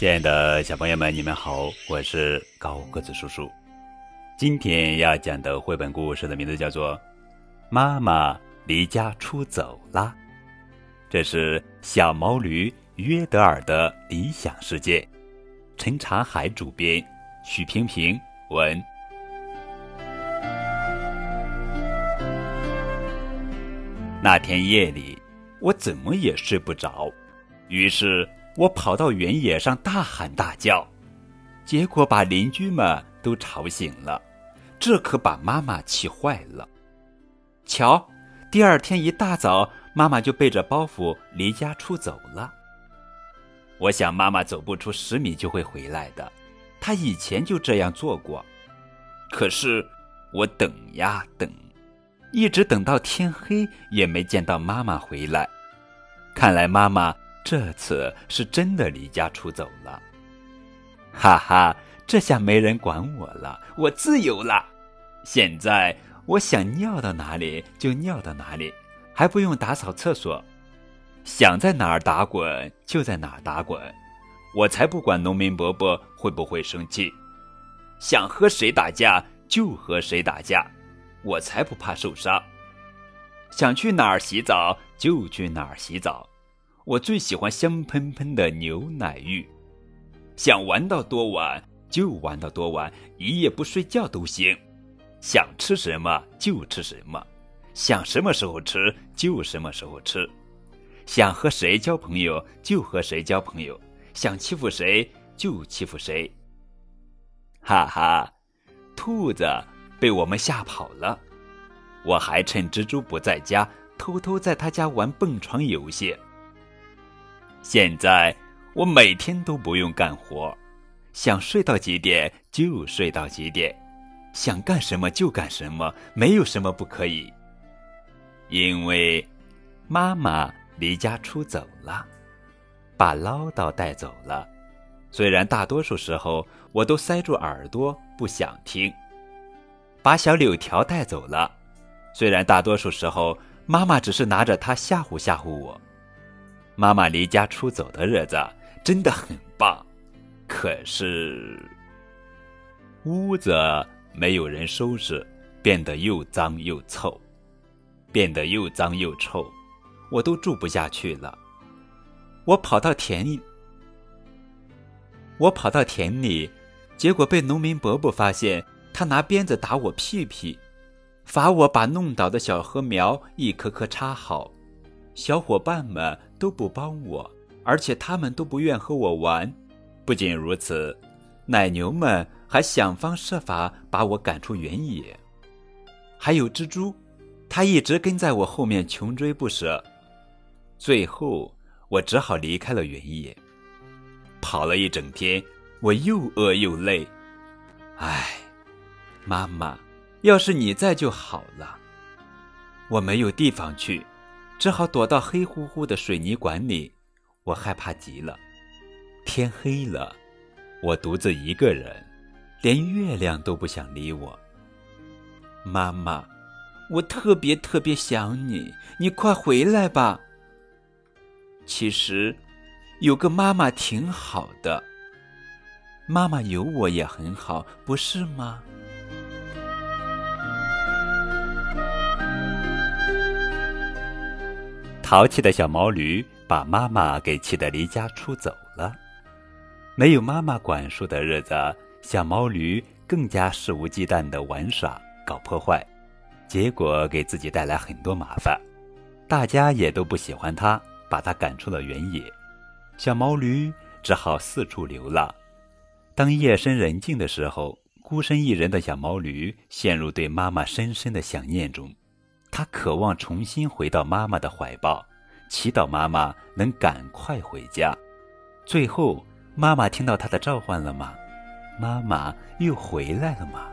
亲爱的小朋友们，你们好，我是高个子叔叔。今天要讲的绘本故事的名字叫做《妈妈离家出走啦》，这是小毛驴约德尔的理想世界。陈长海主编，许平平文。那天夜里，我怎么也睡不着，于是。我跑到原野上大喊大叫，结果把邻居们都吵醒了，这可把妈妈气坏了。瞧，第二天一大早，妈妈就背着包袱离家出走了。我想妈妈走不出十米就会回来的，她以前就这样做过。可是我等呀等，一直等到天黑也没见到妈妈回来，看来妈妈。这次是真的离家出走了，哈哈！这下没人管我了，我自由了。现在我想尿到哪里就尿到哪里，还不用打扫厕所，想在哪儿打滚就在哪儿打滚。我才不管农民伯伯会不会生气，想和谁打架就和谁打架，我才不怕受伤。想去哪儿洗澡就去哪儿洗澡。我最喜欢香喷喷的牛奶浴，想玩到多晚就玩到多晚，一夜不睡觉都行。想吃什么就吃什么，想什么时候吃就什么时候吃。想和谁交朋友就和谁交朋友，想欺负谁就欺负谁。哈哈，兔子被我们吓跑了，我还趁蜘蛛不在家，偷偷在他家玩蹦床游戏。现在我每天都不用干活，想睡到几点就睡到几点，想干什么就干什么，没有什么不可以。因为妈妈离家出走了，把唠叨带走了。虽然大多数时候我都塞住耳朵不想听，把小柳条带走了。虽然大多数时候妈妈只是拿着它吓唬吓唬我。妈妈离家出走的日子真的很棒，可是屋子没有人收拾，变得又脏又臭，变得又脏又臭，我都住不下去了。我跑到田里，我跑到田里，结果被农民伯伯发现，他拿鞭子打我屁屁，罚我把弄倒的小禾苗一棵棵插好。小伙伴们都不帮我，而且他们都不愿和我玩。不仅如此，奶牛们还想方设法把我赶出原野。还有蜘蛛，它一直跟在我后面，穷追不舍。最后，我只好离开了原野。跑了一整天，我又饿又累。唉，妈妈，要是你在就好了。我没有地方去。只好躲到黑乎乎的水泥管里，我害怕极了。天黑了，我独自一个人，连月亮都不想理我。妈妈，我特别特别想你，你快回来吧。其实，有个妈妈挺好的，妈妈有我也很好，不是吗？淘气的小毛驴把妈妈给气得离家出走了。没有妈妈管束的日子，小毛驴更加肆无忌惮的玩耍、搞破坏，结果给自己带来很多麻烦。大家也都不喜欢它，把它赶出了原野。小毛驴只好四处流浪。当夜深人静的时候，孤身一人的小毛驴陷入对妈妈深深的想念中。他渴望重新回到妈妈的怀抱，祈祷妈妈能赶快回家。最后，妈妈听到他的召唤了吗？妈妈又回来了吗？